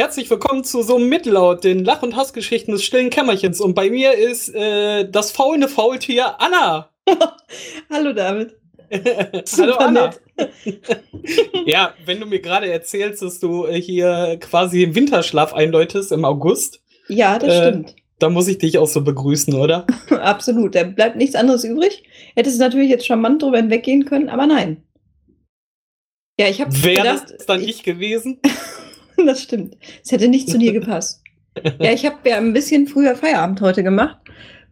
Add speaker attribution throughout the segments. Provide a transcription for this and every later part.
Speaker 1: Herzlich willkommen zu so einem Mittellaut, den Lach- und Hassgeschichten des stillen Kämmerchens. Und bei mir ist äh, das faulende Faultier Anna.
Speaker 2: Hallo David.
Speaker 1: Hallo Anna. ja, wenn du mir gerade erzählst, dass du äh, hier quasi im Winterschlaf einläutest im August.
Speaker 2: Ja, das
Speaker 1: Äh,
Speaker 2: stimmt.
Speaker 1: Da muss ich dich auch so begrüßen, oder?
Speaker 2: Absolut. Da bleibt nichts anderes übrig. Hättest du natürlich jetzt charmant drüber hinweggehen können, aber nein. Ja, ich habe
Speaker 1: Wäre
Speaker 2: gedacht,
Speaker 1: das dann ich gewesen?
Speaker 2: das stimmt. Es hätte nicht zu dir gepasst. Ja, ich habe ja ein bisschen früher Feierabend heute gemacht.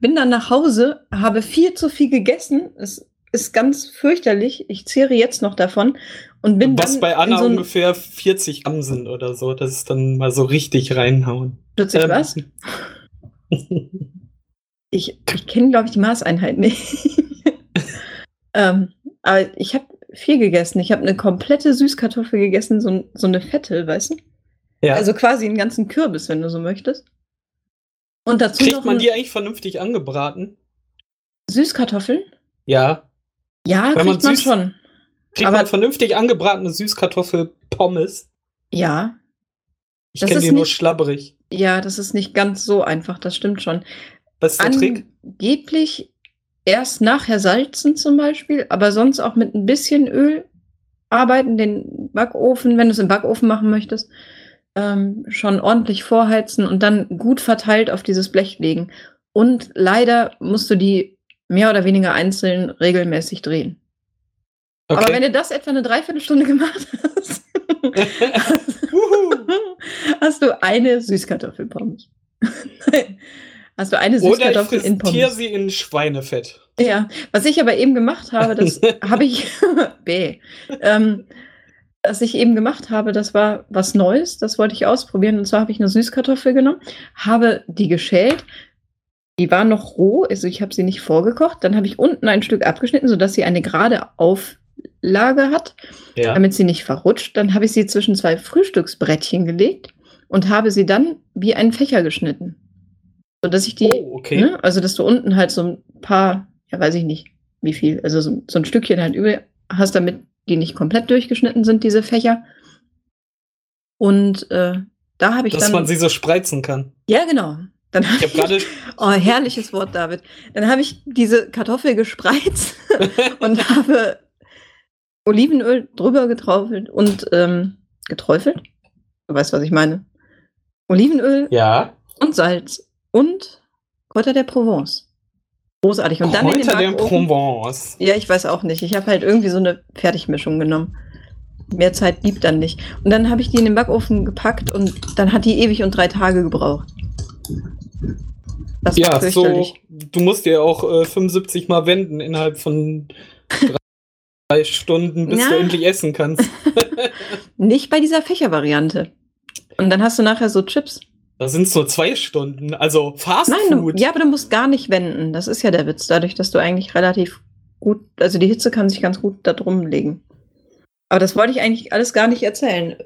Speaker 2: Bin dann nach Hause, habe viel zu viel gegessen. Es ist ganz fürchterlich. Ich zehre jetzt noch davon und bin
Speaker 1: Was
Speaker 2: dann
Speaker 1: bei Anna
Speaker 2: so
Speaker 1: ungefähr 40 Gramm sind oder so. Das ist dann mal so richtig reinhauen.
Speaker 2: Plötzlich
Speaker 1: Ähm,
Speaker 2: was? Ich, ich kenne, glaube ich, die Maßeinheit nicht. ähm, aber ich habe viel gegessen. Ich habe eine komplette Süßkartoffel gegessen, so, so eine fette, weißt du?
Speaker 1: Ja.
Speaker 2: Also quasi einen ganzen Kürbis, wenn du so möchtest. Und dazu
Speaker 1: Kriegt
Speaker 2: noch
Speaker 1: man die eigentlich vernünftig angebraten?
Speaker 2: Süßkartoffeln?
Speaker 1: Ja.
Speaker 2: Ja,
Speaker 1: Wenn man
Speaker 2: kriegt man
Speaker 1: süß-
Speaker 2: schon.
Speaker 1: Kriegt
Speaker 2: Aber-
Speaker 1: man vernünftig angebratene Süßkartoffel-Pommes?
Speaker 2: Ja,
Speaker 1: Ich kenne die nur schlabberig.
Speaker 2: ja, das ist nicht ganz so einfach, das stimmt schon.
Speaker 1: Was ist der Trick?
Speaker 2: Angeblich erst nachher salzen zum Beispiel, aber sonst auch mit ein bisschen Öl arbeiten, den Backofen, wenn du es im Backofen machen möchtest, ähm, schon ordentlich vorheizen und dann gut verteilt auf dieses Blech legen. Und leider musst du die mehr oder weniger einzeln regelmäßig drehen. Aber wenn
Speaker 1: Okay.
Speaker 2: du das etwa eine Dreiviertelstunde gemacht hast, hast du eine Süßkartoffelpommes. Nein. Hast du eine
Speaker 1: Oder ich
Speaker 2: Süßkartoffel in Pommes.
Speaker 1: sie in Schweinefett.
Speaker 2: Ja, was ich aber eben gemacht habe, das habe ich, B, ähm, was ich eben gemacht habe, das war was Neues, das wollte ich ausprobieren. Und zwar habe ich eine Süßkartoffel genommen, habe die geschält, die war noch roh, also ich habe sie nicht vorgekocht. Dann habe ich unten ein Stück abgeschnitten, sodass sie eine gerade Auflage hat,
Speaker 1: Ja.
Speaker 2: damit sie nicht verrutscht. Dann habe ich sie zwischen zwei Frühstücksbrettchen gelegt und habe sie dann wie einen Fächer geschnitten. Sodass ich die
Speaker 1: Oh, okay.
Speaker 2: Ne? Also, dass du unten halt so ein paar, ja, weiß ich nicht, wie viel, also so, so ein Stückchen halt über hast, damit die nicht komplett durchgeschnitten sind, diese Fächer. Und äh, da habe ich
Speaker 1: Dass
Speaker 2: dann.
Speaker 1: man sie so spreizen kann.
Speaker 2: ja, genau. Dann
Speaker 1: Ich habe gerade.
Speaker 2: oh, herrliches Wort, David. Dann habe ich diese Kartoffel gespreizt und habe Olivenöl drüber geträufelt und ähm, geträufelt. Du weißt, was ich meine. Olivenöl
Speaker 1: ja.
Speaker 2: und Salz und Kräuter der Provence. Großartig. Und dann in den
Speaker 1: Kräuter der. Provence.
Speaker 2: Ja, ich weiß auch nicht. Ich habe halt irgendwie so eine Fertigmischung genommen. Mehr Zeit blieb dann nicht. Und dann habe ich die in den Backofen gepackt und dann hat die ewig und drei Tage gebraucht. Das war
Speaker 1: Ja, so. Du musst dir auch äh, 75 Mal wenden innerhalb von drei, drei Stunden, bis
Speaker 2: Ja.
Speaker 1: du endlich essen kannst.
Speaker 2: Nicht bei dieser Fächervariante. Und dann hast du nachher so Chips.
Speaker 1: Da sind es nur zwei Stunden. Also Fast
Speaker 2: Nein, du,
Speaker 1: Food.
Speaker 2: ja, aber du musst gar nicht wenden. Das ist ja der Witz. Dadurch, dass du eigentlich relativ gut, also die Hitze kann sich ganz gut da drum legen. Aber das wollte ich eigentlich alles gar nicht erzählen.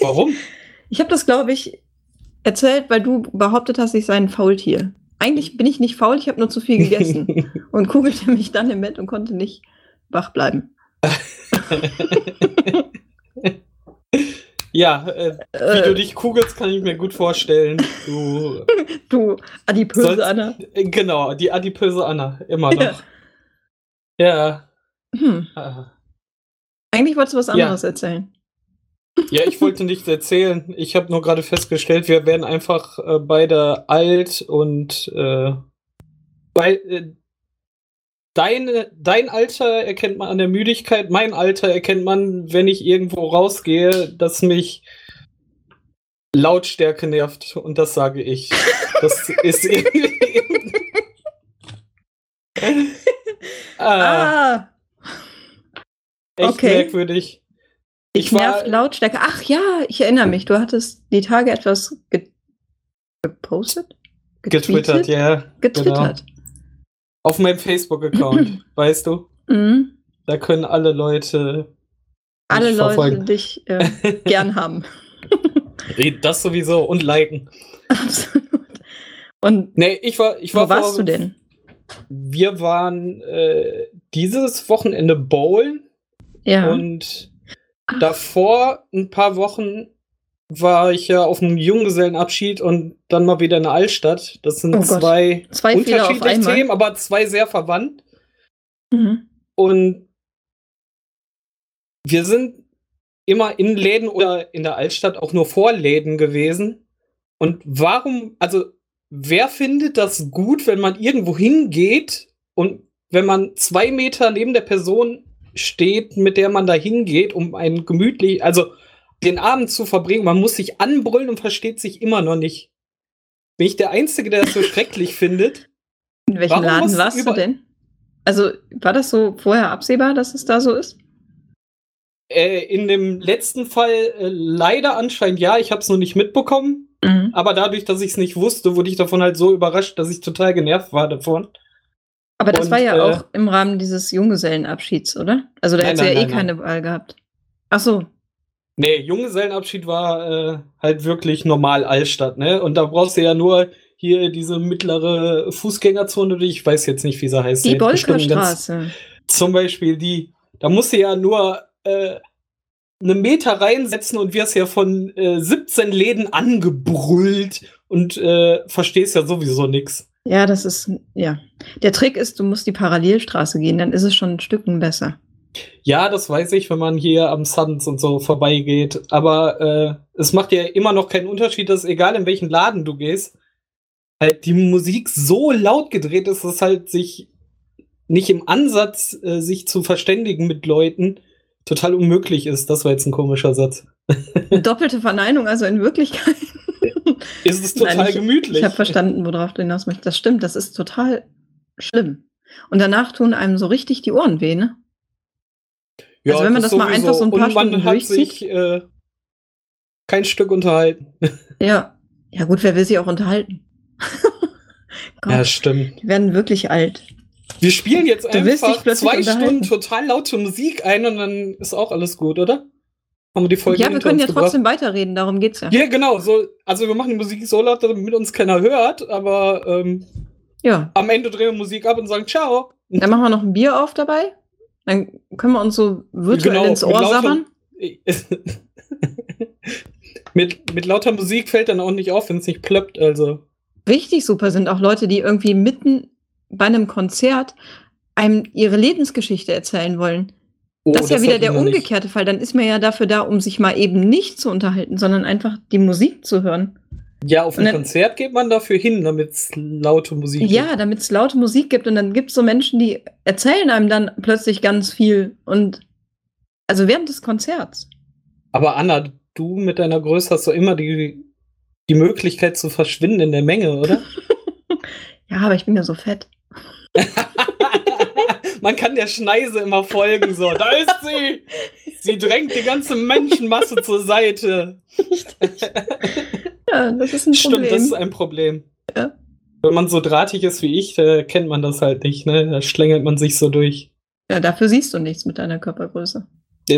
Speaker 1: Warum?
Speaker 2: Ich habe das, glaube ich, erzählt, weil du behauptet hast, ich sei ein Faultier. Eigentlich bin ich nicht faul, ich habe nur zu viel gegessen und kugelte mich dann im Bett und konnte nicht wach bleiben.
Speaker 1: ja, äh, wie
Speaker 2: Äh,
Speaker 1: du dich kugelst, kann ich mir gut vorstellen. Du,
Speaker 2: du adipöse
Speaker 1: sollst-
Speaker 2: Anna.
Speaker 1: äh, genau, die adipöse Anna, immer noch. Ja.
Speaker 2: Hm.
Speaker 1: ah.
Speaker 2: Eigentlich wolltest du was
Speaker 1: Ja.
Speaker 2: anderes erzählen.
Speaker 1: Ja, ich wollte nichts erzählen. Ich habe nur gerade festgestellt, wir werden einfach äh, beide alt und äh, bei, äh, deine, dein Alter erkennt man an der Müdigkeit, mein Alter erkennt man, wenn ich irgendwo rausgehe, dass mich Lautstärke nervt und das sage ich. Das ist irgendwie. ah,
Speaker 2: Ah,
Speaker 1: echt
Speaker 2: okay.
Speaker 1: merkwürdig.
Speaker 2: ich
Speaker 1: Ich war-
Speaker 2: Lautstärke. Ach ja, ich erinnere mich. Du hattest die Tage etwas ge gepostet?
Speaker 1: Getwittert, ja.
Speaker 2: Getwittert.
Speaker 1: Auf meinem Facebook-Account, weißt du?
Speaker 2: Mhm.
Speaker 1: Da können alle Leute.
Speaker 2: Alle Leute
Speaker 1: verfolgen.
Speaker 2: dich äh, gern haben.
Speaker 1: Red Das sowieso und liken.
Speaker 2: Absolut. Und
Speaker 1: Nee, ich war, ich war
Speaker 2: wo warst
Speaker 1: vor-
Speaker 2: du denn?
Speaker 1: Wir waren äh, dieses Wochenende bowlen
Speaker 2: Ja.
Speaker 1: und davor ein paar Wochen war ich ja auf einem Junggesellenabschied und dann mal wieder in der Altstadt. Das sind
Speaker 2: Oh
Speaker 1: zwei,
Speaker 2: Zwei
Speaker 1: unterschiedliche. Themen, aber zwei sehr verwandt.
Speaker 2: Mhm.
Speaker 1: Und wir sind immer in Läden oder in der Altstadt auch nur vor Läden gewesen. Und warum, also wer findet das gut, wenn man irgendwo hingeht und wenn man zwei Meter neben der Person steht, mit der man da hingeht, um einen gemütlich, also den Abend zu verbringen, man muss sich anbrüllen und versteht sich immer noch nicht. Bin ich der Einzige, der das so schrecklich findet?
Speaker 2: In welchem
Speaker 1: Warum
Speaker 2: Laden warst du denn? Also war das so vorher absehbar, dass es da so ist?
Speaker 1: Äh, in dem letzten Fall äh, leider anscheinend ja, ich habe es nur nicht mitbekommen.
Speaker 2: Mhm.
Speaker 1: Aber dadurch, dass ich es nicht wusste, wurde ich davon halt so überrascht, dass ich total genervt war davon.
Speaker 2: Aber das
Speaker 1: Und,
Speaker 2: war ja
Speaker 1: äh,
Speaker 2: auch im Rahmen dieses Junggesellenabschieds, oder? Also da
Speaker 1: Nein,
Speaker 2: du ja
Speaker 1: nein,
Speaker 2: eh
Speaker 1: nein,
Speaker 2: keine Wahl gehabt. Ach so.
Speaker 1: Nee, Junggesellenabschied war äh, halt wirklich normal Altstadt, ne? Und da brauchst du ja nur hier diese mittlere Fußgängerzone, die ich weiß jetzt nicht, wie sie heißt.
Speaker 2: Die Bolkerstraße.
Speaker 1: Zum Beispiel die, da musst du ja nur äh, eine Meter reinsetzen und wirst ja von äh, 17 Läden angebrüllt und äh, verstehst ja sowieso nix.
Speaker 2: Ja, das ist, ja. Der Trick ist, du musst die Parallelstraße gehen, dann ist es schon ein Stücken besser.
Speaker 1: Ja, das weiß ich, wenn man hier am Suns und so vorbeigeht. Aber äh, es macht ja immer noch keinen Unterschied, dass egal in welchen Laden du gehst, halt die Musik so laut gedreht ist, dass halt sich nicht im Ansatz, äh, sich zu verständigen mit Leuten, total unmöglich ist. Das war jetzt ein komischer Satz.
Speaker 2: Doppelte Verneinung, also in Wirklichkeit.
Speaker 1: Ist es total
Speaker 2: Nein, ich,
Speaker 1: gemütlich.
Speaker 2: Ich habe verstanden, worauf du hinaus möchtest. Das stimmt, das ist total schlimm. Und danach tun einem so richtig die Ohren weh, ne?
Speaker 1: Ja,
Speaker 2: also wenn man das mal einfach so ein paar
Speaker 1: Und man
Speaker 2: Stunden
Speaker 1: hat
Speaker 2: durchzieht.
Speaker 1: sich äh, kein Stück unterhalten.
Speaker 2: Ja. Ja, gut, wer will sich auch unterhalten? Gott,
Speaker 1: Ja, stimmt.
Speaker 2: die werden wirklich alt.
Speaker 1: Wir spielen jetzt
Speaker 2: Du
Speaker 1: einfach zwei. Stunden total laute Musik ein und dann ist auch alles gut, oder? Haben wir die Folge
Speaker 2: ja, wir können ja trotzdem weiterreden, darum geht's ja.
Speaker 1: Ja, genau. So, also wir machen die Musik so laut, damit uns keiner hört, aber ähm,
Speaker 2: Ja.
Speaker 1: am Ende drehen wir Musik ab und sagen Ciao.
Speaker 2: Dann machen wir noch ein Bier auf dabei. Dann können wir uns so virtuell
Speaker 1: Genau,
Speaker 2: ins Ohr
Speaker 1: lauter-
Speaker 2: sabbern.
Speaker 1: mit, mit lauter Musik fällt dann auch nicht auf, wenn es nicht plöppt, also.
Speaker 2: Richtig super sind auch Leute, die irgendwie mitten bei einem Konzert einem ihre Lebensgeschichte erzählen wollen.
Speaker 1: Oh,
Speaker 2: das ist ja wieder der
Speaker 1: wir nicht.
Speaker 2: umgekehrte Fall. Dann ist man ja dafür da, um sich mal eben nicht zu unterhalten, sondern einfach die Musik zu hören.
Speaker 1: Ja, auf
Speaker 2: Und
Speaker 1: ein
Speaker 2: dann-
Speaker 1: Konzert geht man dafür hin, damit es laute Musik
Speaker 2: Ja, damit es laute Musik gibt und dann gibt es so Menschen, die erzählen einem dann plötzlich ganz viel und also während des Konzerts.
Speaker 1: Aber Anna, du mit deiner Größe hast doch immer die, die Möglichkeit zu verschwinden in der Menge, oder?
Speaker 2: Ja, aber ich bin ja so fett.
Speaker 1: Man kann der Schneise immer folgen, so. Da ist sie! Sie drängt die ganze Menschenmasse zur Seite.
Speaker 2: Ja, das ist ein
Speaker 1: Stimmt,
Speaker 2: Problem.
Speaker 1: das ist ein Problem.
Speaker 2: Ja.
Speaker 1: Wenn man so drahtig ist wie ich, kennt man das halt nicht, ne? Da schlängelt man sich so durch.
Speaker 2: ja, dafür siehst du nichts mit deiner Körpergröße.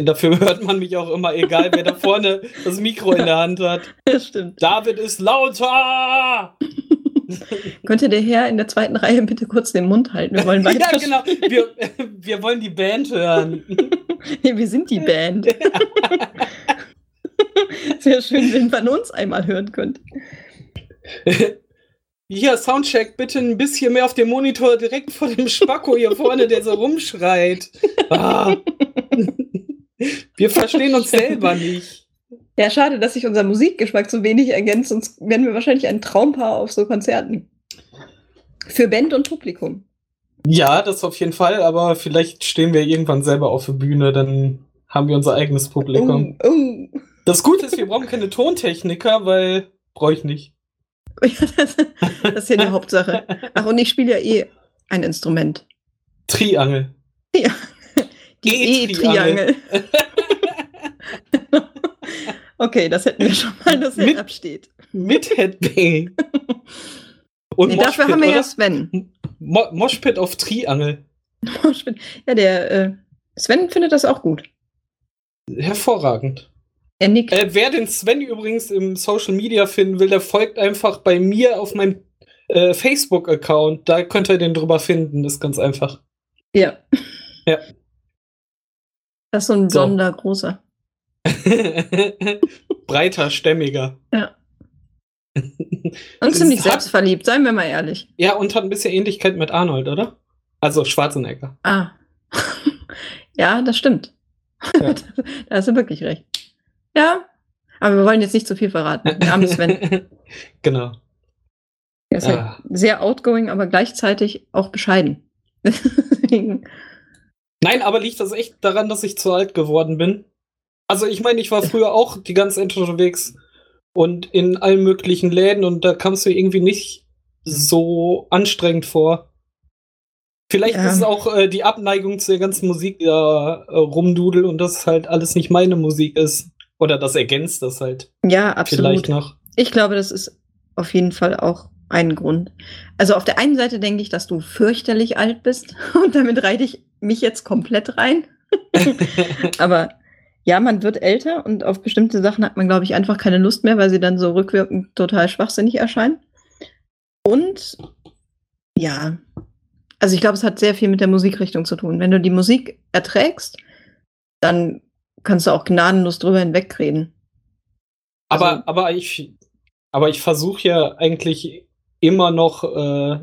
Speaker 1: Dafür hört man mich auch immer, egal wer da vorne das Mikro in der Hand hat.
Speaker 2: Ja, stimmt.
Speaker 1: David ist lauter!
Speaker 2: Könnte der Herr in der zweiten Reihe bitte kurz den Mund halten? Wir wollen weiter.
Speaker 1: ja, genau. Wir, wir wollen die Band hören.
Speaker 2: Wir sind die Band. Sehr schön, wenn man uns einmal hören könnte.
Speaker 1: Hier, Soundcheck, bitte ein bisschen mehr auf dem Monitor direkt vor dem Spacko hier vorne, der so rumschreit. Ah. Wir verstehen uns selber nicht.
Speaker 2: Ja, schade, dass sich unser Musikgeschmack so wenig ergänzt, sonst wären wir wahrscheinlich ein Traumpaar auf so Konzerten. Für Band und Publikum.
Speaker 1: Ja, das auf jeden Fall, aber vielleicht stehen wir irgendwann selber auf der Bühne, dann haben wir unser eigenes Publikum.
Speaker 2: Oh, oh.
Speaker 1: Das Gute ist, wir brauchen keine Tontechniker, weil brauche ich nicht.
Speaker 2: Ja, das, das ist ja die Hauptsache. Ach, und ich spiele ja eh ein Instrument.
Speaker 1: Triangel.
Speaker 2: Die
Speaker 1: E-Triangel.
Speaker 2: E-Triangel. okay, das hätten wir schon mal, das
Speaker 1: Mit-
Speaker 2: absteht.
Speaker 1: Mit Headbang. Und
Speaker 2: Nee, dafür
Speaker 1: Moshpit,
Speaker 2: haben wir
Speaker 1: oder?
Speaker 2: ja Sven.
Speaker 1: Mo Moshpit auf Triangel.
Speaker 2: Ja, der äh, Sven findet das auch gut.
Speaker 1: Hervorragend.
Speaker 2: Er nickt.
Speaker 1: Äh, wer den Sven übrigens im Social Media finden will, der folgt einfach bei mir auf meinem äh, Facebook-Account. Da könnt ihr den drüber finden. Das ist ganz einfach.
Speaker 2: Ja.
Speaker 1: Ja.
Speaker 2: Das ist so ein
Speaker 1: So.
Speaker 2: blonder, großer.
Speaker 1: breiter, stämmiger.
Speaker 2: Ja. Und ziemlich
Speaker 1: hat-
Speaker 2: selbstverliebt, seien wir mal ehrlich.
Speaker 1: Ja, und hat ein bisschen Ähnlichkeit mit Arnold, oder? Also Schwarzenegger.
Speaker 2: Ah. ja, das stimmt.
Speaker 1: Ja.
Speaker 2: da hast du wirklich recht. Ja, aber wir wollen jetzt nicht zu viel verraten. Der arme Sven.
Speaker 1: genau.
Speaker 2: Der ist halt
Speaker 1: Ah.
Speaker 2: sehr outgoing, aber gleichzeitig auch bescheiden.
Speaker 1: Nein, aber liegt das echt daran, dass ich zu alt geworden bin? Also ich meine, ich war früher auch die ganze Zeit unterwegs und in allen möglichen Läden und da kamst du irgendwie nicht so anstrengend vor. Vielleicht
Speaker 2: Ja.
Speaker 1: ist es auch äh, die Abneigung zu der ganzen Musik, die da äh, rumdudel und das halt alles nicht meine Musik ist. Oder das ergänzt das halt
Speaker 2: ja, absolut.
Speaker 1: vielleicht noch.
Speaker 2: Ich glaube, das ist auf jeden Fall auch ein Grund. Also auf der einen Seite denke ich, dass du fürchterlich alt bist und damit reite ich mich jetzt komplett rein. Aber ja, man wird älter und auf bestimmte Sachen hat man, glaube ich, einfach keine Lust mehr, weil sie dann so rückwirkend total schwachsinnig erscheinen. Und ja, also ich glaube, es hat sehr viel mit der Musikrichtung zu tun. Wenn du die Musik erträgst, dann kannst du auch gnadenlos drüber hinwegreden.
Speaker 1: Aber,
Speaker 2: Also-
Speaker 1: aber ich, aber ich versuche ja eigentlich immer noch äh,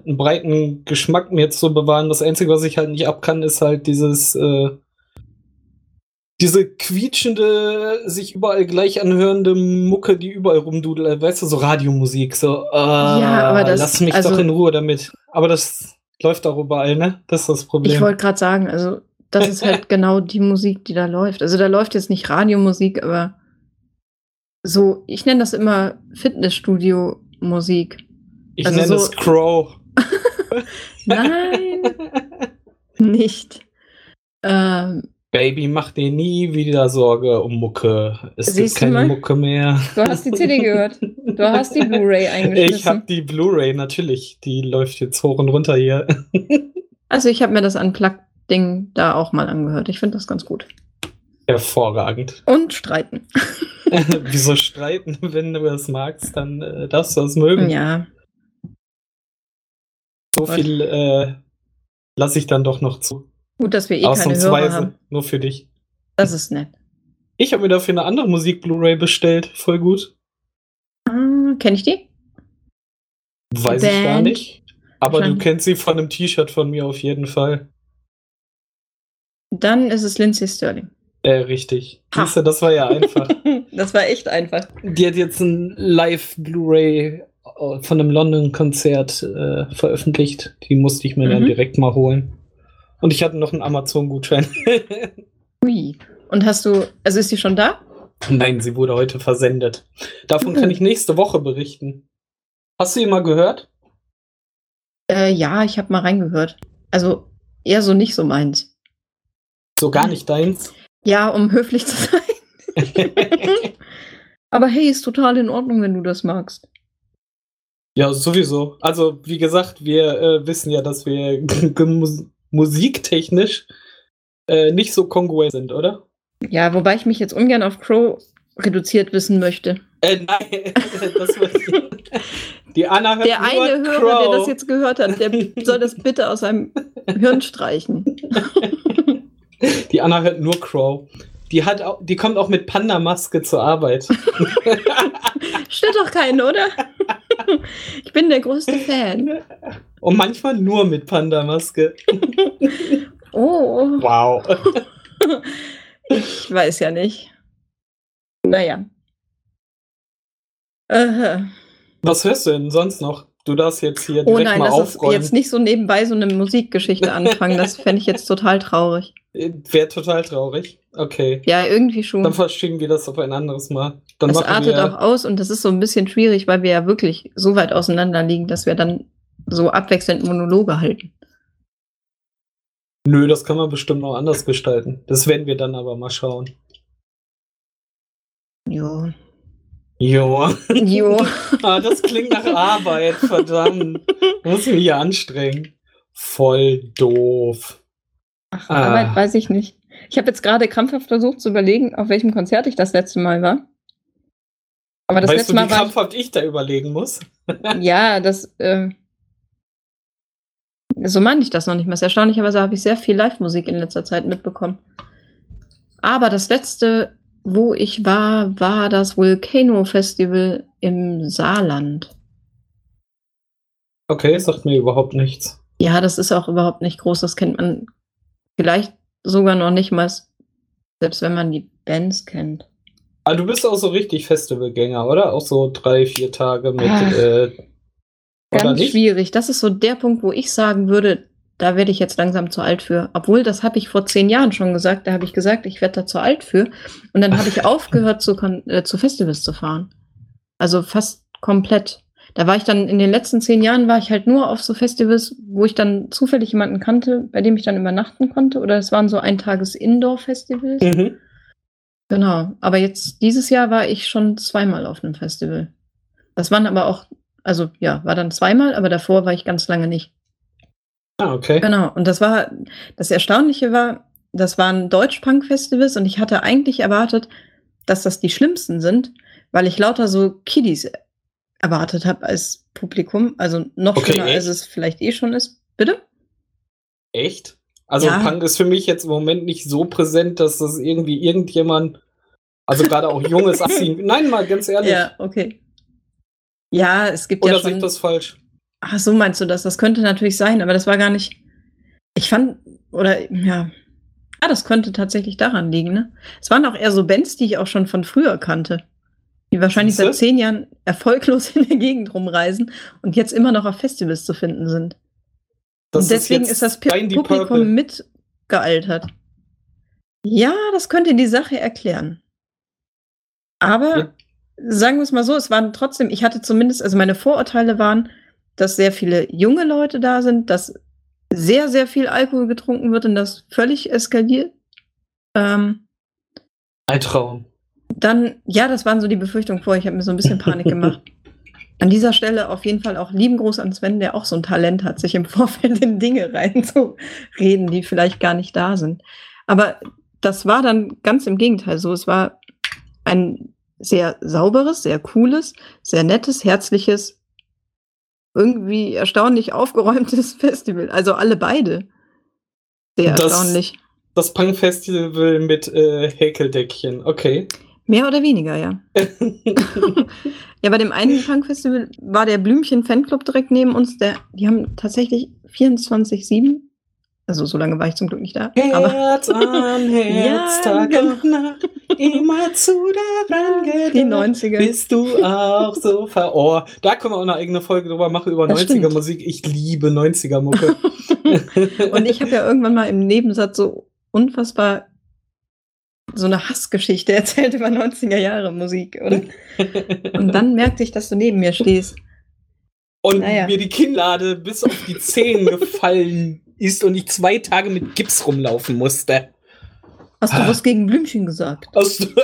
Speaker 1: einen breiten Geschmack mir zu bewahren. Das Einzige, was ich halt nicht ab kann, ist halt dieses äh, diese quietschende, sich überall gleich anhörende Mucke, die überall rumdudelt. Weißt du, so Radiomusik. So, äh,
Speaker 2: Ja, aber das-
Speaker 1: lass mich
Speaker 2: also-
Speaker 1: doch in Ruhe damit. Aber das läuft auch überall, ne? Das ist das Problem.
Speaker 2: Ich wollte gerade sagen, also das ist halt genau die Musik, die da läuft. Also da läuft jetzt nicht Radiomusik, aber so, ich nenne das immer Fitnessstudio-Musik.
Speaker 1: ich
Speaker 2: also
Speaker 1: nenne
Speaker 2: so-
Speaker 1: es Crow.
Speaker 2: Nein, nicht. Ähm,
Speaker 1: Baby, mach dir nie wieder Sorge um Mucke. Es gibt keine? Mucke mehr.
Speaker 2: du hast die CD gehört. Du hast die Blu-ray
Speaker 1: Ich
Speaker 2: eingeschmissen.
Speaker 1: habe die Blu-ray natürlich. Die läuft jetzt hoch und runter hier.
Speaker 2: Also ich habe mir das Unplugged-Ding da auch mal angehört. Ich finde das ganz gut.
Speaker 1: Hervorragend.
Speaker 2: Und streiten.
Speaker 1: Wieso streiten? Wenn du das magst, dann äh, darfst du das mögen.
Speaker 2: Ja,
Speaker 1: so viel äh, lasse ich dann doch noch zu.
Speaker 2: gut, dass wir eh keine Hörer haben.
Speaker 1: Nur für dich.
Speaker 2: Das ist nett.
Speaker 1: Ich habe mir dafür eine andere Musik-Blu-ray bestellt. Voll gut.
Speaker 2: Ah, Kenne ich die?
Speaker 1: Weiß ich gar
Speaker 2: Band?
Speaker 1: nicht. Aber du kennst sie von einem T-Shirt von mir auf jeden Fall.
Speaker 2: Dann ist es Lindsay Sterling.
Speaker 1: Äh, richtig.
Speaker 2: Ha.
Speaker 1: Siehst du, das war ja einfach.
Speaker 2: Das war echt einfach.
Speaker 1: Die hat jetzt ein Live-Blu-ray äh, von einem London-Konzert äh, veröffentlicht. Die musste ich mir dann
Speaker 2: Mhm.
Speaker 1: direkt mal holen. Und ich hatte noch einen Amazon-Gutschein.
Speaker 2: Ui. Und hast du, also ist die schon da?
Speaker 1: Nein, sie wurde heute versendet. Davon kann
Speaker 2: Oh.
Speaker 1: ich nächste Woche berichten. Hast du ihn mal gehört?
Speaker 2: Äh, ja, ich habe mal reingehört. Also eher so nicht so meins.
Speaker 1: So gar nicht deins.
Speaker 2: Ja, um höflich zu sein. Aber hey, ist total in Ordnung, wenn du das magst.
Speaker 1: ja, sowieso. Also, wie gesagt, wir äh, wissen ja, dass wir mus musiktechnisch äh, nicht so kongruent sind, oder?
Speaker 2: Ja, wobei ich mich jetzt ungern auf Crow reduziert wissen möchte.
Speaker 1: Äh, nein, das die Anna hört
Speaker 2: Der eine Hörer,
Speaker 1: Crow.
Speaker 2: der das jetzt gehört hat, der soll das bitte aus seinem Hirn streichen.
Speaker 1: Die Anna hört nur Crow. Die, hat auch, die kommt auch mit Panda-Maske zur Arbeit.
Speaker 2: Stört doch keinen, oder? Ich bin der größte Fan.
Speaker 1: Und manchmal nur mit Panda-Maske.
Speaker 2: Oh,
Speaker 1: Wow.
Speaker 2: ich weiß ja nicht. Naja. Äh,
Speaker 1: Was hörst du denn sonst noch? Du darfst jetzt hier
Speaker 2: oh
Speaker 1: direkt
Speaker 2: nein,
Speaker 1: mal
Speaker 2: das ist
Speaker 1: aufräumen.
Speaker 2: jetzt nicht so nebenbei so eine Musikgeschichte anfangen. Das fände ich jetzt total traurig.
Speaker 1: Wäre total traurig. Okay.
Speaker 2: Ja, irgendwie schon.
Speaker 1: Dann verschieben wir das auf ein anderes Mal. Dann
Speaker 2: Das artet auch aus und das ist so ein bisschen schwierig, weil wir ja wirklich so weit auseinander liegen, dass wir dann so abwechselnd Monologe halten.
Speaker 1: Nö, das kann man bestimmt noch anders gestalten. Das werden wir dann aber mal schauen.
Speaker 2: Jo.
Speaker 1: Jo.
Speaker 2: Jo.
Speaker 1: ah, das klingt nach Arbeit, verdammt. Muss ich mich hier anstrengen. Voll doof.
Speaker 2: Ach,
Speaker 1: Ah.
Speaker 2: Arbeit weiß ich nicht. Ich habe jetzt gerade krampfhaft versucht zu überlegen, auf welchem Konzert ich das letzte Mal war. Aber das
Speaker 1: weißt
Speaker 2: letzte
Speaker 1: du, wie
Speaker 2: Mal war
Speaker 1: krampfhaft ich da überlegen muss?
Speaker 2: ich, ja, das äh, so meine ich das noch nicht mehr. Erstaunlicherweise habe ich sehr viel Live-Musik in letzter Zeit mitbekommen. Aber das letzte wo ich war, war das Volcano Festival im Saarland.
Speaker 1: Okay, sagt mir überhaupt nichts.
Speaker 2: Ja, das ist auch überhaupt nicht groß. Das kennt man vielleicht sogar noch nicht mal, selbst wenn man die Bands kennt.
Speaker 1: Ah, du bist auch so richtig Festivalgänger, oder? Auch so drei, vier Tage mit. Äh,
Speaker 2: Ganz schwierig. Das ist so der Punkt, wo ich sagen würde, da werde ich jetzt langsam zu alt für. Obwohl, das habe ich vor zehn Jahren schon gesagt. Da habe ich gesagt, ich werde da zu alt für. Und dann habe ich aufgehört, zu, äh, zu Festivals zu fahren. Also fast komplett. Da war ich dann in den letzten zehn Jahren war ich halt nur auf so Festivals, wo ich dann zufällig jemanden kannte, bei dem ich dann übernachten konnte. Oder es waren so Eintages-Indoor-Festivals. Mhm. Genau. Aber jetzt, dieses Jahr war ich schon zweimal auf einem Festival. Das waren aber auch, also ja, war dann zweimal, aber davor war ich ganz lange nicht.
Speaker 1: Ah, okay.
Speaker 2: Genau. Und das war, das Erstaunliche war, das waren Deutsch-Punk-Festivals und ich hatte eigentlich erwartet, dass das die schlimmsten sind, weil ich lauter so Kiddies erwartet habe als Publikum. Also noch okay, schlimmer, echt? als es vielleicht eh schon ist. Bitte?
Speaker 1: Echt? Also ja. Punk ist für mich jetzt im Moment nicht so präsent, dass das irgendwie irgendjemand, also gerade auch junges Assi, nein, mal ganz ehrlich.
Speaker 2: Ja, okay. Ja, es gibt
Speaker 1: Oder
Speaker 2: ja schon.
Speaker 1: Oder sehe ich das falsch?
Speaker 2: Ach, so meinst du das? Das könnte natürlich sein, aber das war gar nicht. Ich fand, oder ja. Ah, das könnte tatsächlich daran liegen, ne? Es waren auch eher so Bands, die ich auch schon von früher kannte. Die wahrscheinlich seit zehn Jahren erfolglos in der Gegend rumreisen und jetzt immer noch auf Festivals zu finden sind. Das und deswegen ist, ist das Publikum mitgealtert. Ja, das könnte die Sache erklären. Aber ja. sagen wir es mal so, es waren trotzdem, ich hatte zumindest, also meine Vorurteile waren, dass sehr viele junge Leute da sind, dass sehr, sehr viel Alkohol getrunken wird und das völlig eskaliert. Ähm,
Speaker 1: ein Traum.
Speaker 2: Dann, ja, das waren so die Befürchtungen vorher. Ich habe mir so ein bisschen Panik gemacht. An dieser Stelle auf jeden Fall auch lieben Gruß an Sven, der auch so ein Talent hat, sich im Vorfeld in Dinge reinzureden, die vielleicht gar nicht da sind. Aber das war dann ganz im Gegenteil so. Es war ein sehr sauberes, sehr cooles, sehr nettes, herzliches, irgendwie erstaunlich aufgeräumtes Festival. Also alle beide. Sehr das, erstaunlich.
Speaker 1: Das Punk-Festival mit äh, Häkeldeckchen, okay.
Speaker 2: Mehr oder weniger, ja. ja, bei dem einen Punk-Festival war der Blümchen-Fanclub direkt neben uns. Der, die haben tatsächlich 24-7 also so lange war ich zum Glück nicht da.
Speaker 1: Herz an Herz, ja, Tag genau. und Nacht, immer zu daran gedacht.
Speaker 2: Die 90er.
Speaker 1: Bist du auch so ver... Oh, da können wir auch eine eigene Folge drüber machen, über 90er-Musik. Ich liebe 90er-Mucke.
Speaker 2: und ich habe ja irgendwann mal im Nebensatz so unfassbar so eine Hassgeschichte erzählt über 90er Jahre Musik, oder? Und dann merkte ich, dass du neben mir stehst.
Speaker 1: Und naja. mir die Kinnlade bis auf die Zehen gefallen ist und ich zwei Tage mit Gips rumlaufen musste.
Speaker 2: Hast du was gegen Blümchen gesagt?
Speaker 1: Hast du.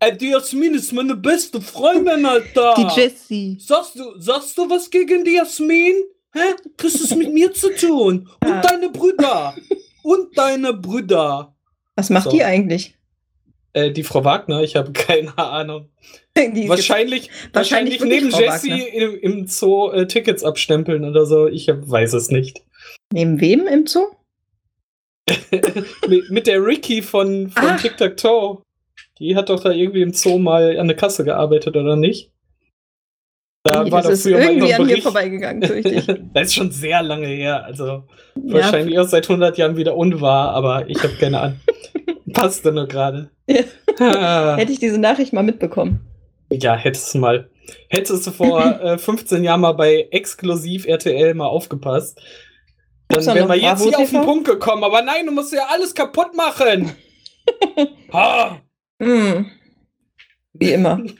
Speaker 1: äh, die Jasmin ist meine beste Freundin, Alter.
Speaker 2: Die Jessie.
Speaker 1: Sagst du, sagst du was gegen die Jasmin? Hä? Kriegst du es mit mir zu tun? Und ja. deine Brüder. Und deine Brüder.
Speaker 2: Was macht so. die eigentlich?
Speaker 1: Äh, die Frau Wagner, ich habe keine Ahnung. wahrscheinlich, wahrscheinlich, wahrscheinlich neben Jessie im, im, Zoo äh, Tickets abstempeln oder so. Ich hab, weiß es nicht.
Speaker 2: Neben wem im Zoo?
Speaker 1: mit, mit, der Ricky von, von ah. Tic Tac Toe. Die hat doch da irgendwie im Zoo mal an der Kasse gearbeitet, oder nicht?
Speaker 2: Da nee, war das ist irgendwie an mir vorbeigegangen, fürchte
Speaker 1: das ist schon sehr lange her. Also ja. wahrscheinlich auch seit 100 Jahren wieder unwahr, aber ich habe keine Ahnung. Passte nur gerade.
Speaker 2: Ja. Hätte ich diese Nachricht mal mitbekommen.
Speaker 1: Ja, hättest du mal. Hättest du vor äh, 15 Jahren mal bei Exklusiv RTL mal aufgepasst, dann wären wir jetzt hier auf den Punkt gekommen. Aber nein, du musst ja alles kaputt machen.
Speaker 2: ha. Hm. Wie immer.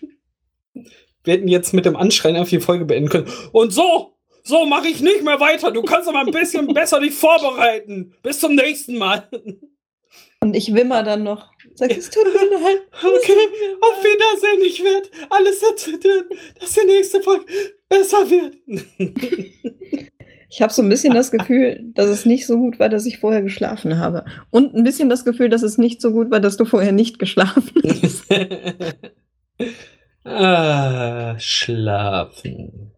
Speaker 1: Wir hätten jetzt mit dem Anschreien einfach die Folge beenden können. Und so, so mache ich nicht mehr weiter. Du kannst aber ein bisschen besser dich vorbereiten. Bis zum nächsten Mal.
Speaker 2: Und ich wimmer dann noch. Sag, es tut mir leid.
Speaker 1: Okay, auf Wiedersehen. Ich werde alles dazu tun, dass die nächste Folge besser wird.
Speaker 2: Ich habe so ein bisschen das Gefühl, dass es nicht so gut war, dass ich vorher geschlafen habe. Und ein bisschen das Gefühl, dass es nicht so gut war, dass du vorher nicht geschlafen hast.
Speaker 1: ah, schlafen.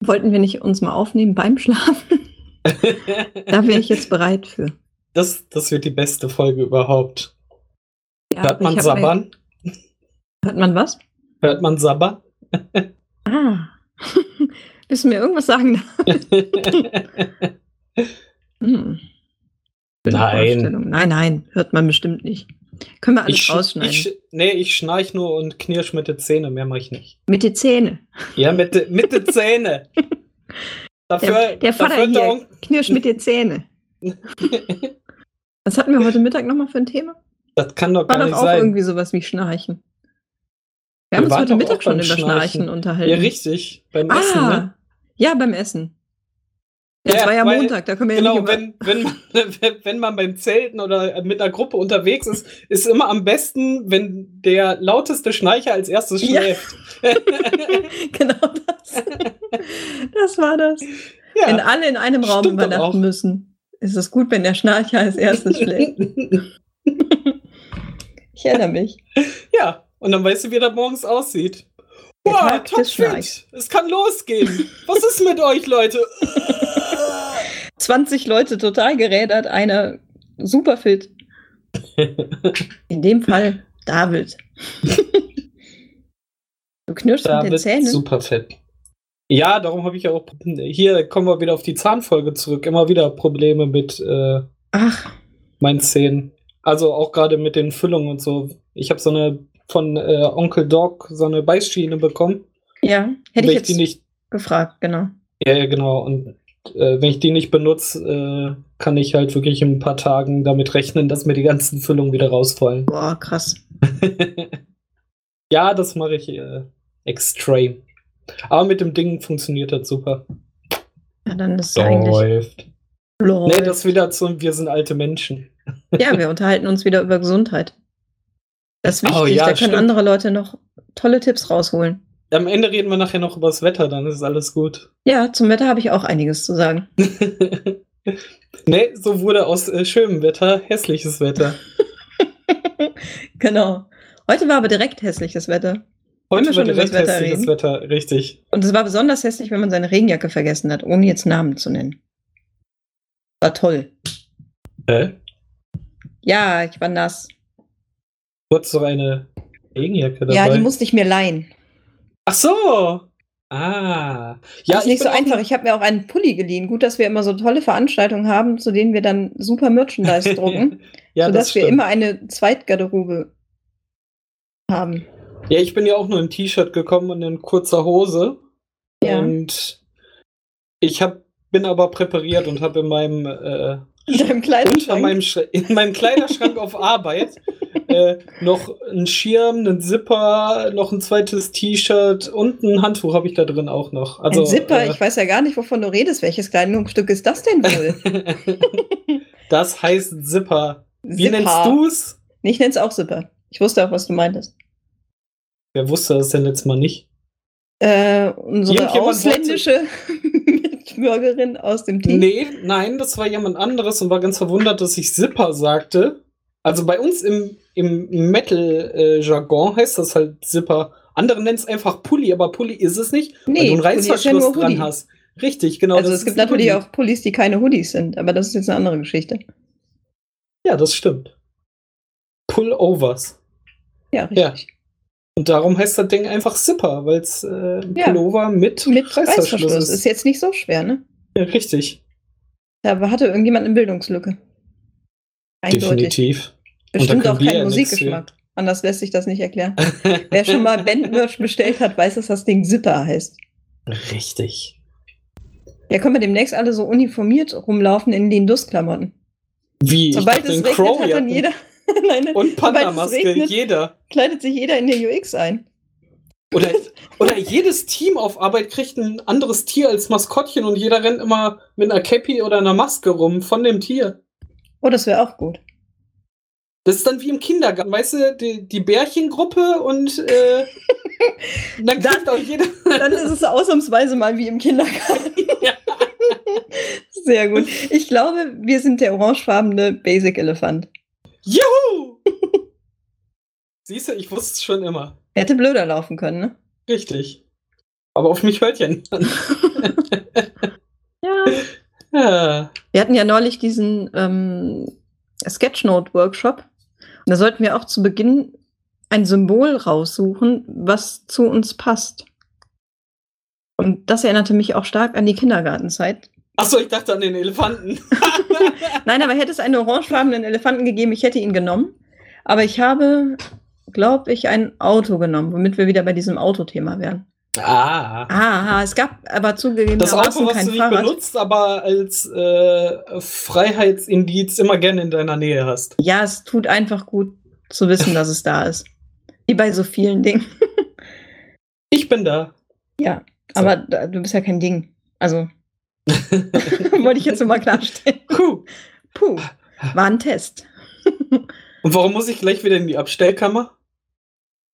Speaker 2: Wollten wir nicht uns mal aufnehmen beim Schlafen? da wäre ich jetzt bereit für.
Speaker 1: Das, das wird die beste Folge überhaupt.
Speaker 2: Ja,
Speaker 1: Hört man Sabbern?
Speaker 2: Mir, hört man was?
Speaker 1: Hört man Sabbern?
Speaker 2: Ah. Willst du mir irgendwas sagen? hm.
Speaker 1: Nein.
Speaker 2: Nein, nein, hört man bestimmt nicht. Können wir alles
Speaker 1: Ich, sch-
Speaker 2: rausschneiden.
Speaker 1: ich, nee, ich schnarch nur und knirsch mit den Zähnen, mehr mache ich nicht.
Speaker 2: Mit den Zähnen.
Speaker 1: Ja, mit, de- mit den Zähnen. Dafür,
Speaker 2: Der, der Vater
Speaker 1: dafür
Speaker 2: hier, knirsch mit den Zähnen. Was hatten wir heute Mittag nochmal für ein Thema?
Speaker 1: Das kann doch
Speaker 2: War
Speaker 1: gar
Speaker 2: doch
Speaker 1: nicht
Speaker 2: auch
Speaker 1: sein.
Speaker 2: irgendwie sowas wie Schnarchen. Wir
Speaker 1: Wir
Speaker 2: haben uns heute Mittag schon über Schnarchen
Speaker 1: Schnarchen.
Speaker 2: unterhalten.
Speaker 1: Ja, richtig. Beim
Speaker 2: ah,
Speaker 1: Essen, ne?
Speaker 2: ja, beim Essen. Ja, das
Speaker 1: Ja,
Speaker 2: war ja
Speaker 1: weil-
Speaker 2: Montag, da können wir ja
Speaker 1: Genau,
Speaker 2: nicht über...
Speaker 1: wenn, wenn, man, wenn- man beim Zelten oder mit einer Gruppe unterwegs ist, ist immer am besten, wenn der lauteste Schnarcher als erstes
Speaker 2: Ja.
Speaker 1: schläft.
Speaker 2: genau das. Das war das. Wenn alle in einem Raum
Speaker 1: Stimmt
Speaker 2: übernachten
Speaker 1: auch.
Speaker 2: Ist es gut, wenn der Schnarcher als erstes schläft. Ich erinnere mich.
Speaker 1: ja, und dann weißt du, wie das morgens aussieht. Boah, topfit. Es kann losgehen. Was ist mit euch, Leute?
Speaker 2: 20 Leute total gerädert, einer super fit. In dem Fall David. Du knirschst mit den Zähnen.
Speaker 1: super fett. Ja, darum habe ich ja auch. Hier kommen wir wieder auf die Zahnfolge zurück. Immer wieder Probleme mit äh,
Speaker 2: Ach,
Speaker 1: meinen Zähnen. Also auch gerade mit den Füllungen und so. Ich habe so eine von äh, Onkel Doc so eine Beißschiene bekommen.
Speaker 2: ja, hätte
Speaker 1: wenn
Speaker 2: ich jetzt
Speaker 1: nicht.
Speaker 2: gefragt, genau.
Speaker 1: Ja, ja, genau. Und äh, wenn ich die nicht benutze, äh, kann ich halt wirklich in ein paar Tagen damit rechnen, dass mir die ganzen Füllungen wieder rausfallen.
Speaker 2: Boah, krass.
Speaker 1: ja, das mache ich äh, extrem. Aber mit dem Ding funktioniert das super.
Speaker 2: Ja, dann ist es.
Speaker 1: Läuft.
Speaker 2: Lol.
Speaker 1: Nee, das wieder so, wir sind alte Menschen.
Speaker 2: Ja, wir unterhalten uns wieder über Gesundheit. Das ist wichtig,
Speaker 1: Oh, ja,
Speaker 2: da können
Speaker 1: stimmt.
Speaker 2: andere Leute noch tolle Tipps rausholen.
Speaker 1: Am Ende reden wir nachher noch über das Wetter, dann ist alles gut.
Speaker 2: Ja, zum Wetter habe ich auch einiges zu sagen.
Speaker 1: nee, so wurde aus äh, schönem Wetter hässliches Wetter.
Speaker 2: genau. Heute war aber direkt hässliches Wetter. Wir
Speaker 1: Heute
Speaker 2: schon über das Wetter
Speaker 1: hässliches
Speaker 2: reden?
Speaker 1: Wetter, richtig.
Speaker 2: Und es war besonders hässlich, wenn man seine Regenjacke vergessen hat, ohne jetzt Namen zu nennen. War toll.
Speaker 1: Hä?
Speaker 2: Ja, ich war nass.
Speaker 1: Du hattest doch eine Regenjacke dabei.
Speaker 2: Ja, die musste ich mir leihen.
Speaker 1: Ach so. Ah. Ja,
Speaker 2: das ist nicht
Speaker 1: ich
Speaker 2: so einfach. Ich habe mir auch einen Pulli geliehen. Gut, dass wir immer so tolle Veranstaltungen haben, zu denen wir dann super Merchandise drucken,
Speaker 1: ja, das
Speaker 2: sodass wir
Speaker 1: stimmt.
Speaker 2: immer eine Zweitgarderobe haben.
Speaker 1: Ja, ich bin ja auch nur in T-Shirt gekommen und in kurzer Hose.
Speaker 2: Ja.
Speaker 1: Und ich hab, bin aber präpariert und habe in meinem äh,
Speaker 2: In deinem Kleiderschrank.
Speaker 1: meinem in meinem Kleiderschrank auf Arbeit äh, noch einen Schirm, einen Zipper, noch ein zweites T-Shirt und ein Handtuch habe ich da drin auch noch. Also
Speaker 2: ein Zipper,
Speaker 1: äh,
Speaker 2: ich weiß ja gar nicht, wovon du redest. Welches Kleidungsstück ist das denn wohl?
Speaker 1: das heißt Zipper. Wie
Speaker 2: Zipper.
Speaker 1: nennst du's?
Speaker 2: Ich nenne es auch Zipper. Ich wusste auch, was du meintest.
Speaker 1: Wer wusste das denn letztes Mal nicht?
Speaker 2: Äh, unsere ausländische Mitbürgerin aus dem Team.
Speaker 1: Nee, nein, das war jemand anderes und war ganz verwundert, dass ich Zipper sagte. Also bei uns im, im Metal-Jargon heißt das halt Zipper. Andere nennen es einfach Pulli, aber Pulli ist es nicht, weil
Speaker 2: Nee,
Speaker 1: du einen
Speaker 2: ja
Speaker 1: Reißverschluss
Speaker 2: nur
Speaker 1: dran
Speaker 2: Hoodie.
Speaker 1: hast. Richtig, genau.
Speaker 2: also es gibt natürlich
Speaker 1: Hoodie.
Speaker 2: auch Pullis, die keine Hoodies sind, aber das ist jetzt eine andere Geschichte.
Speaker 1: Ja, das stimmt. Pullovers.
Speaker 2: Ja,
Speaker 1: Ja. Und darum heißt das Ding einfach Zipper, weil es äh,
Speaker 2: Ja.
Speaker 1: Pullover mit,
Speaker 2: Mit
Speaker 1: Reißverschluss
Speaker 2: Reißverschluss.
Speaker 1: ist.
Speaker 2: Ist jetzt nicht so schwer, ne?
Speaker 1: Ja, richtig.
Speaker 2: Da hatte irgendjemand eine Bildungslücke. Eindeutig.
Speaker 1: Definitiv.
Speaker 2: Bestimmt auch kein Musikgeschmack. Anders lässt sich das nicht erklären. Wer schon mal Bandmerch bestellt hat, weiß, dass das Ding Zipper heißt.
Speaker 1: Richtig.
Speaker 2: Ja, können wir demnächst alle so uniformiert rumlaufen in den Dussklamotten.
Speaker 1: Wie?
Speaker 2: Sobald es
Speaker 1: in
Speaker 2: regnet, hat dann jeder. Nein.
Speaker 1: Und Panda-Maske, jeder.
Speaker 2: kleidet sich jeder in der UX ein.
Speaker 1: Oder, oder jedes Team auf Arbeit kriegt ein anderes Tier als Maskottchen und jeder rennt immer mit einer Cappy oder einer Maske rum von dem Tier.
Speaker 2: Oh, das wäre auch gut.
Speaker 1: Das ist dann wie im Kindergarten, weißt du, die, die Bärchengruppe und äh, dann kriegt auch jeder.
Speaker 2: Dann ist es ausnahmsweise mal wie im Kindergarten.
Speaker 1: Ja.
Speaker 2: Sehr gut. Ich glaube, wir sind der orangefarbene Basic Elefant.
Speaker 1: Juhu! Siehst du, ich wusste es schon immer.
Speaker 2: Hätte blöder laufen können, ne?
Speaker 1: Richtig. Aber auf mich hört ja niemand.
Speaker 2: Ja.
Speaker 1: Ja.
Speaker 2: Wir hatten ja neulich diesen ähm, Sketchnote-Workshop. Und da sollten wir auch zu Beginn ein Symbol raussuchen, was zu uns passt. Und das erinnerte mich auch stark an die Kindergartenzeit.
Speaker 1: Achso, ich dachte an den Elefanten.
Speaker 2: Nein, aber hätte es einen orangefarbenen Elefanten gegeben, ich hätte ihn genommen. Aber ich habe, glaube ich, ein Auto genommen, womit wir wieder bei diesem Autothema wären.
Speaker 1: Ah.
Speaker 2: Ah, es gab aber zugegeben
Speaker 1: Das Auto, was du nicht
Speaker 2: Fahrrad.
Speaker 1: benutzt, aber als äh, Freiheitsindiz immer gerne in deiner Nähe hast.
Speaker 2: Ja, es tut einfach gut zu wissen, dass es da ist. Wie bei so vielen Dingen.
Speaker 1: Ich bin da.
Speaker 2: Ja,
Speaker 1: So.
Speaker 2: aber da- du bist ja kein Ding. Also, wollte ich jetzt nur mal klarstellen.
Speaker 1: Puh.
Speaker 2: Puh, war ein Test.
Speaker 1: Und warum muss ich gleich wieder in die Abstellkammer?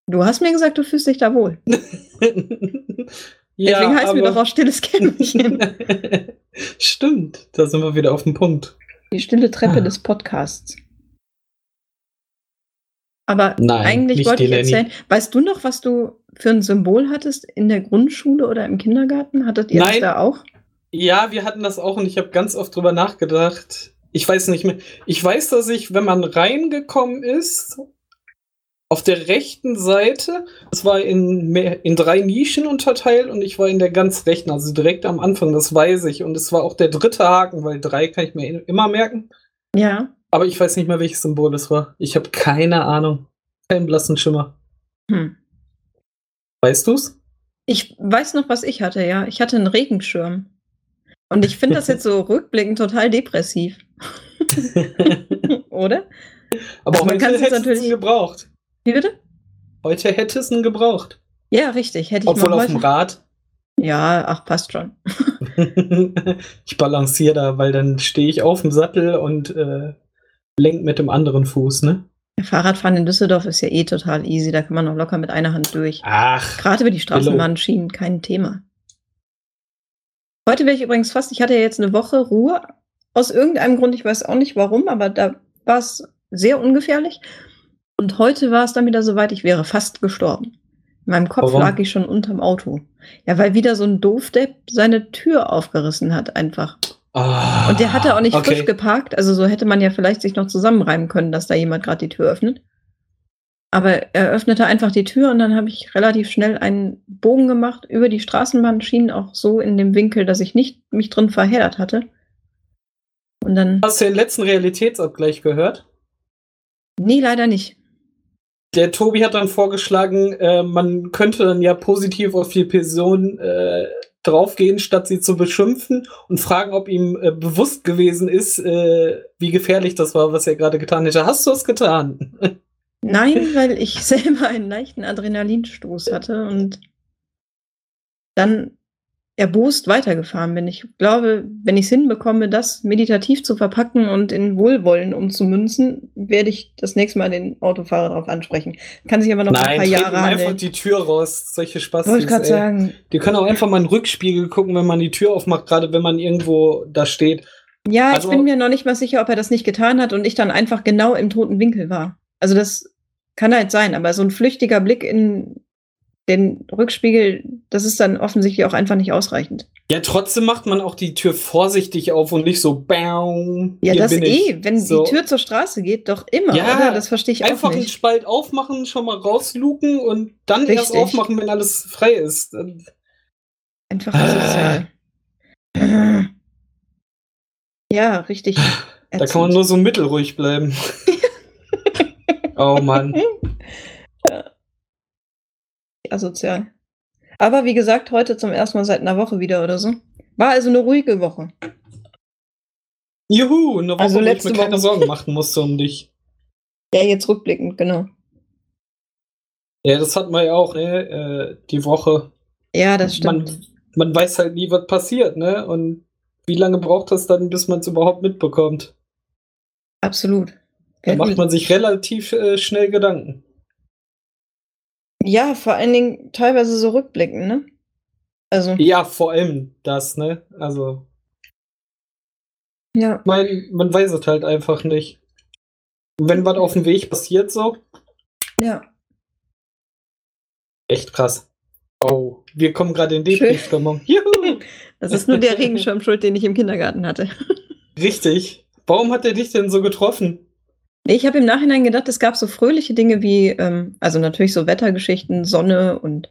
Speaker 2: Du hast mir gesagt, du fühlst dich da wohl.
Speaker 1: ja,
Speaker 2: Deswegen heißt mir doch auch stilles Kämmerchen.
Speaker 1: Stimmt, da sind wir wieder auf dem Punkt.
Speaker 2: Die stille Treppe
Speaker 1: Ah.
Speaker 2: des Podcasts. Aber
Speaker 1: Nein,
Speaker 2: eigentlich wollte ich erzählen, weißt du noch, was du für ein Symbol hattest in der Grundschule oder im Kindergarten? Hattet ihr das
Speaker 1: Nein.
Speaker 2: da auch?
Speaker 1: Ja, wir hatten das auch und ich habe ganz oft drüber nachgedacht. Ich weiß nicht mehr. Ich weiß, dass ich, wenn man reingekommen ist, auf der rechten Seite, es war in, mehr, in drei Nischen unterteilt und ich war in der ganz rechten, also direkt am Anfang, das weiß ich. Und es war auch der dritte Haken, weil drei kann ich mir immer merken.
Speaker 2: Ja.
Speaker 1: Aber ich weiß nicht mehr, welches Symbol es war. Ich habe keine Ahnung. Keinen blassen Schimmer.
Speaker 2: Hm.
Speaker 1: Weißt du's?
Speaker 2: Ich weiß noch, was ich hatte, ja. Ich hatte einen Regenschirm. Und ich finde das jetzt so rückblickend total depressiv. Oder?
Speaker 1: Aber
Speaker 2: Also man
Speaker 1: heute hätte es
Speaker 2: natürlich-
Speaker 1: ihn gebraucht.
Speaker 2: Wie bitte?
Speaker 1: Heute hätte es ihn gebraucht.
Speaker 2: Ja, richtig. Hätte ich
Speaker 1: Obwohl auf
Speaker 2: heute.
Speaker 1: dem Rad.
Speaker 2: Ja, ach, passt schon.
Speaker 1: ich balanciere da, weil dann stehe ich auf dem Sattel und äh, lenk mit dem anderen Fuß, ne?
Speaker 2: Fahrradfahren in Düsseldorf ist ja eh total easy. Da kann man auch locker mit einer Hand durch.
Speaker 1: Ach,
Speaker 2: Gerade über die Straßenbahnschienen kein Thema. Heute wäre ich übrigens fast, ich hatte ja jetzt eine Woche Ruhe. Aus irgendeinem Grund, ich weiß auch nicht warum, aber da war es sehr ungefährlich. Und heute war es dann wieder soweit, ich wäre fast gestorben. In meinem Kopf
Speaker 1: Warum?
Speaker 2: lag ich schon unterm Auto. Ja, weil wieder so ein Doofdepp seine Tür aufgerissen hat, einfach.
Speaker 1: Ah,
Speaker 2: Und der hatte auch nicht
Speaker 1: okay.
Speaker 2: frisch geparkt, also so hätte man ja vielleicht sich noch zusammenreimen können, dass da jemand gerade die Tür öffnet. Aber er öffnete einfach die Tür und dann habe ich relativ schnell einen Bogen gemacht über die Straßenbahnschienen, auch so in dem Winkel, dass ich nicht mich drin verheddert hatte. Und dann,
Speaker 1: Hast du den letzten Realitätsabgleich gehört?
Speaker 2: nee, leider nicht.
Speaker 1: Der Tobi hat dann vorgeschlagen, äh, man könnte dann ja positiv auf die Person äh, draufgehen, statt sie zu beschimpfen und fragen, ob ihm äh, bewusst gewesen ist, äh, wie gefährlich das war, was er gerade getan hätte. Hast du es getan?
Speaker 2: Nein, weil ich selber einen leichten Adrenalinstoß hatte und dann erbost weitergefahren bin. Ich glaube, wenn ich es hinbekomme, das meditativ zu verpacken und in Wohlwollen umzumünzen, werde ich das nächste Mal den Autofahrer darauf ansprechen. Kann sich aber noch ein paar Jahre
Speaker 1: einfach
Speaker 2: handeln.
Speaker 1: die Tür raus. Solche Spaß.
Speaker 2: Wollte ich gerade sagen.
Speaker 1: Die können auch einfach mal in den Rückspiegel gucken, wenn man die Tür aufmacht, gerade wenn man irgendwo da steht.
Speaker 2: Ja,
Speaker 1: Also-
Speaker 2: ich bin mir noch nicht mal sicher, ob er das nicht getan hat und ich dann einfach genau im toten Winkel war. Also das kann halt sein, aber so ein flüchtiger Blick in den Rückspiegel, das ist dann offensichtlich auch einfach nicht ausreichend.
Speaker 1: Ja, trotzdem macht man auch die Tür vorsichtig auf und nicht so BAM.
Speaker 2: Ja, das eh, wenn
Speaker 1: So.
Speaker 2: die Tür zur Straße geht, doch immer,
Speaker 1: Ja,
Speaker 2: oder? Das verstehe ich
Speaker 1: Einfach
Speaker 2: auch
Speaker 1: einen
Speaker 2: nicht.
Speaker 1: Spalt aufmachen, schon mal rausluken und dann erst
Speaker 2: Richtig.
Speaker 1: aufmachen, wenn alles frei ist. Dann-
Speaker 2: Einfach
Speaker 1: Ah.
Speaker 2: Ja, richtig.
Speaker 1: Da kann man nur so mittelruhig bleiben. oh Mann.
Speaker 2: asozial. Aber wie gesagt, heute zum ersten Mal seit einer Woche wieder oder so. War also eine ruhige Woche.
Speaker 1: Juhu, eine Woche,
Speaker 2: Also
Speaker 1: wo ich
Speaker 2: letzte
Speaker 1: mir keine
Speaker 2: Woche.
Speaker 1: Sorgen machen musste um dich.
Speaker 2: Ja, jetzt rückblickend, genau.
Speaker 1: Ja, das hat man ja auch, ne? Äh, die Woche.
Speaker 2: Ja, das stimmt.
Speaker 1: Man, man weiß halt nie, was passiert, ne? Und wie lange braucht das dann, bis man es überhaupt mitbekommt?
Speaker 2: Absolut.
Speaker 1: Da macht man sich relativ äh, schnell Gedanken.
Speaker 2: ja, vor allen Dingen teilweise so rückblickend, ne? Also,
Speaker 1: Ja, vor allem das, ne? Also,
Speaker 2: ja.
Speaker 1: mein, man weiß es halt einfach nicht. Wenn was auf dem Weg passiert, so,
Speaker 2: Ja.
Speaker 1: echt krass. Oh, wir kommen gerade in. Depri-Stimmung. Juhu!
Speaker 2: Das ist nur der Regenschirm schuld, den ich im Kindergarten hatte.
Speaker 1: Richtig. Warum hat er dich denn so getroffen?
Speaker 2: Ich habe im Nachhinein gedacht, es gab so fröhliche Dinge wie, ähm, also natürlich so Wettergeschichten, Sonne und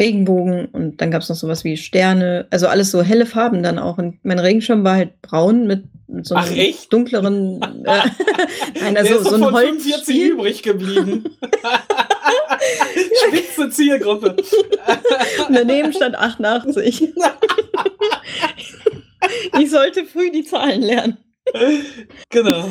Speaker 2: Regenbogen und dann gab es noch sowas wie Sterne, also alles so helle Farben dann auch. Und mein Regenschirm war halt braun mit, mit so einem
Speaker 1: Ach,
Speaker 2: dunkleren, äh, nein,
Speaker 1: Der
Speaker 2: also
Speaker 1: ist
Speaker 2: so
Speaker 1: doch
Speaker 2: ein
Speaker 1: von
Speaker 2: Holz.
Speaker 1: 45 übrig geblieben. Spitze Zielgruppe.
Speaker 2: Daneben stand 88. ich sollte früh die Zahlen lernen.
Speaker 1: genau.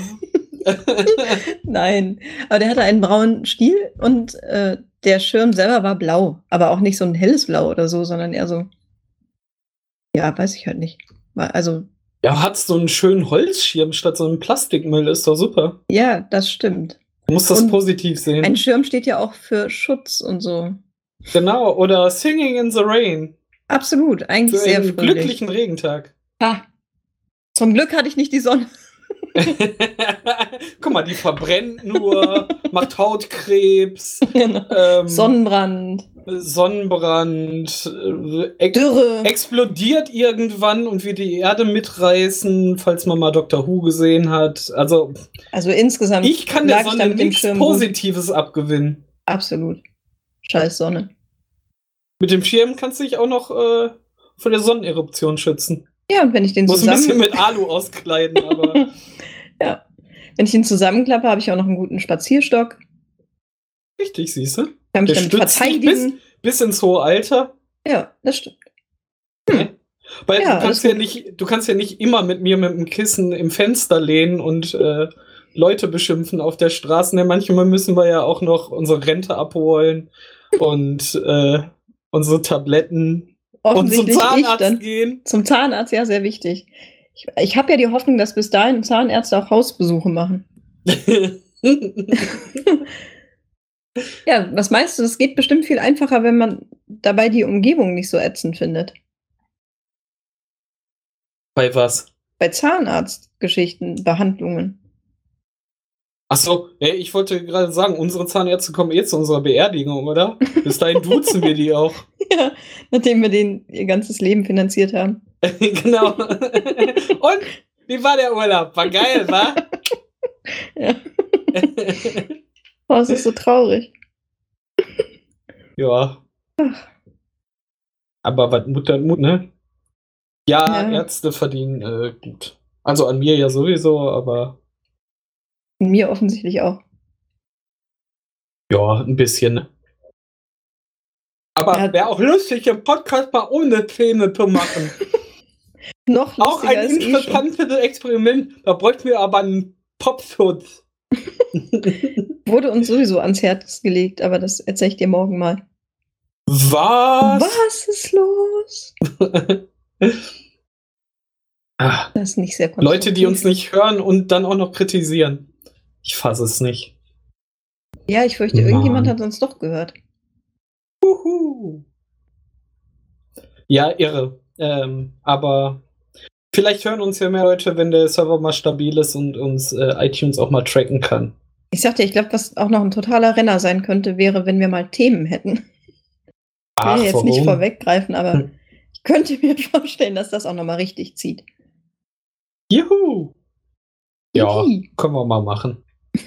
Speaker 2: Nein, aber der hatte einen braunen Stiel und äh, der Schirm selber war blau, aber auch nicht so ein helles Blau oder so, sondern eher so, ja, weiß ich halt nicht. Also,
Speaker 1: Ja, hat so einen schönen Holzschirm statt so einem Plastikmüll, ist doch super.
Speaker 2: ja, das stimmt.
Speaker 1: Du musst das
Speaker 2: Und
Speaker 1: positiv sehen.
Speaker 2: Ein Schirm steht ja auch für Schutz und so.
Speaker 1: Genau, oder Singing in the Rain.
Speaker 2: Absolut, eigentlich
Speaker 1: Für
Speaker 2: sehr
Speaker 1: einen
Speaker 2: fröhlich.
Speaker 1: glücklichen Regentag.
Speaker 2: Ah, zum Glück hatte ich nicht die Sonne.
Speaker 1: Guck mal, die verbrennt nur, macht Hautkrebs,
Speaker 2: Genau.
Speaker 1: ähm,
Speaker 2: Sonnenbrand,
Speaker 1: Sonnenbrand, äh, ex
Speaker 2: Dürre.
Speaker 1: explodiert irgendwann und wird die Erde mitreißen, falls man mal Doctor Who gesehen hat. Also,
Speaker 2: Also insgesamt
Speaker 1: ich kann der Sonne nichts
Speaker 2: Schirm gut.
Speaker 1: Positives abgewinnen.
Speaker 2: Absolut. Scheiß Sonne.
Speaker 1: Mit dem Schirm kannst du dich auch noch äh, vor der Sonneneruption schützen.
Speaker 2: Ja, und wenn ich den
Speaker 1: Muss ein bisschen
Speaker 2: zusammen,
Speaker 1: mit Alu auskleiden, aber
Speaker 2: ja, wenn ich den zusammenklappe, habe ich auch noch einen guten Spazierstock.
Speaker 1: richtig, siehst du?
Speaker 2: Kann mich
Speaker 1: Der
Speaker 2: damit
Speaker 1: stützt dich bis,
Speaker 2: verteidigen.
Speaker 1: bis ins hohe Alter.
Speaker 2: Ja, das stimmt.
Speaker 1: Weil
Speaker 2: Ja,
Speaker 1: du kannst
Speaker 2: alles
Speaker 1: ja nicht, du kannst ja nicht immer mit mir mit dem Kissen im Fenster lehnen und äh, Leute beschimpfen auf der Straße. Ne, manchmal müssen wir ja auch noch unsere Rente abholen und äh, unsere Tabletten und zum Zahnarzt
Speaker 2: dann.
Speaker 1: gehen.
Speaker 2: Zum Zahnarzt, ja, sehr wichtig. Ich, ich habe ja die Hoffnung, dass bis dahin Zahnärzte auch Hausbesuche machen. Ja, was meinst du? Es geht bestimmt viel einfacher, wenn man dabei die Umgebung nicht so ätzend findet.
Speaker 1: Bei was?
Speaker 2: Bei Zahnarztgeschichten, Behandlungen.
Speaker 1: Achso, ich wollte gerade sagen, unsere Zahnärzte kommen eh zu unserer Beerdigung, oder? Bis dahin duzen wir die auch.
Speaker 2: Ja, nachdem wir denen ihr ganzes Leben finanziert haben.
Speaker 1: genau. Und wie war der Urlaub? War geil, wa?
Speaker 2: Ja. Oh, es ist so traurig.
Speaker 1: ja. Aber was Mutter Mut, ne? Ja,
Speaker 2: Ja.
Speaker 1: Ärzte verdienen äh, gut. Also an mir ja sowieso, aber
Speaker 2: Mir offensichtlich auch.
Speaker 1: ja, ein bisschen. Aber
Speaker 2: Ja.
Speaker 1: wäre auch lustig, den Podcast mal ohne Filme zu machen.
Speaker 2: Noch
Speaker 1: auch ein
Speaker 2: eh
Speaker 1: interessantes Experiment. Da bräuchten wir aber einen Popschutz.
Speaker 2: Wurde uns sowieso ans Herz gelegt, aber das erzähle ich dir morgen mal.
Speaker 1: Was?
Speaker 2: Was ist los?
Speaker 1: Ah,
Speaker 2: Das ist nicht sehr
Speaker 1: Leute, die uns nicht hören und dann auch noch kritisieren. Ich fasse es nicht.
Speaker 2: Ja, ich fürchte,
Speaker 1: Mann.
Speaker 2: irgendjemand hat uns doch gehört.
Speaker 1: Uhu. Ja, irre. Ähm, aber vielleicht hören uns ja mehr Leute, wenn der Server mal stabil ist und uns äh, iTunes auch mal tracken kann.
Speaker 2: Ich sagte, ich glaube, was auch noch ein totaler Renner sein könnte, wäre, wenn wir mal Themen hätten. Ich will jetzt nicht vorweggreifen, aber
Speaker 1: Hm.
Speaker 2: ich könnte mir vorstellen, dass das auch nochmal richtig zieht.
Speaker 1: Juhu! Ja,
Speaker 2: Yippie.
Speaker 1: können wir mal machen.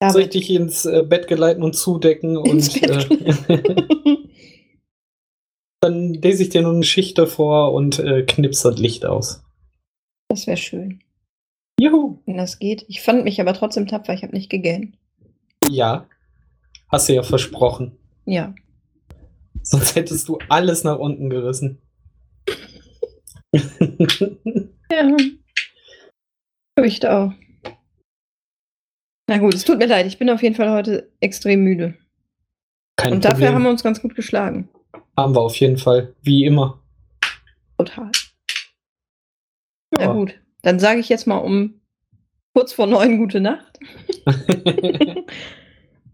Speaker 1: Anusch, soll ich dich ins äh, Bett geleiten und zudecken
Speaker 2: Ins
Speaker 1: und äh, dann lese ich dir noch eine Geschichte vor und äh, knips das Licht aus.
Speaker 2: das wäre schön,
Speaker 1: Juhu!
Speaker 2: wenn das geht. Ich fand mich aber trotzdem tapfer, ich habe nicht gegähnt.
Speaker 1: Ja. Hast du ja versprochen.
Speaker 2: Ja.
Speaker 1: Sonst hättest du alles nach unten gerissen.
Speaker 2: Ja. Fürchte auch. Na gut, es tut mir leid, ich bin auf jeden Fall heute extrem müde.
Speaker 1: Kein
Speaker 2: Und dafür
Speaker 1: Problem.
Speaker 2: haben wir uns ganz gut geschlagen.
Speaker 1: Haben wir auf jeden Fall. Wie immer.
Speaker 2: Total. Na gut, dann sage ich jetzt mal um kurz vor neun gute Nacht.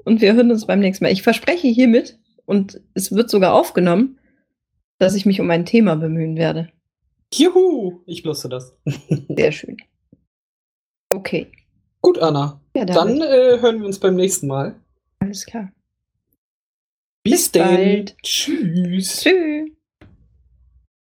Speaker 2: Und wir hören uns beim nächsten Mal. Ich verspreche hiermit, und es wird sogar aufgenommen, dass ich mich um ein Thema bemühen werde.
Speaker 1: Juhu! Ich wusste das.
Speaker 2: Sehr schön. Okay.
Speaker 1: Gut, Anna.
Speaker 2: Ja,
Speaker 1: Dann äh, hören wir uns beim nächsten Mal.
Speaker 2: alles klar.
Speaker 1: Bis
Speaker 2: Bis
Speaker 1: dann.
Speaker 2: bald.
Speaker 1: Tschüss.
Speaker 2: Tschüss.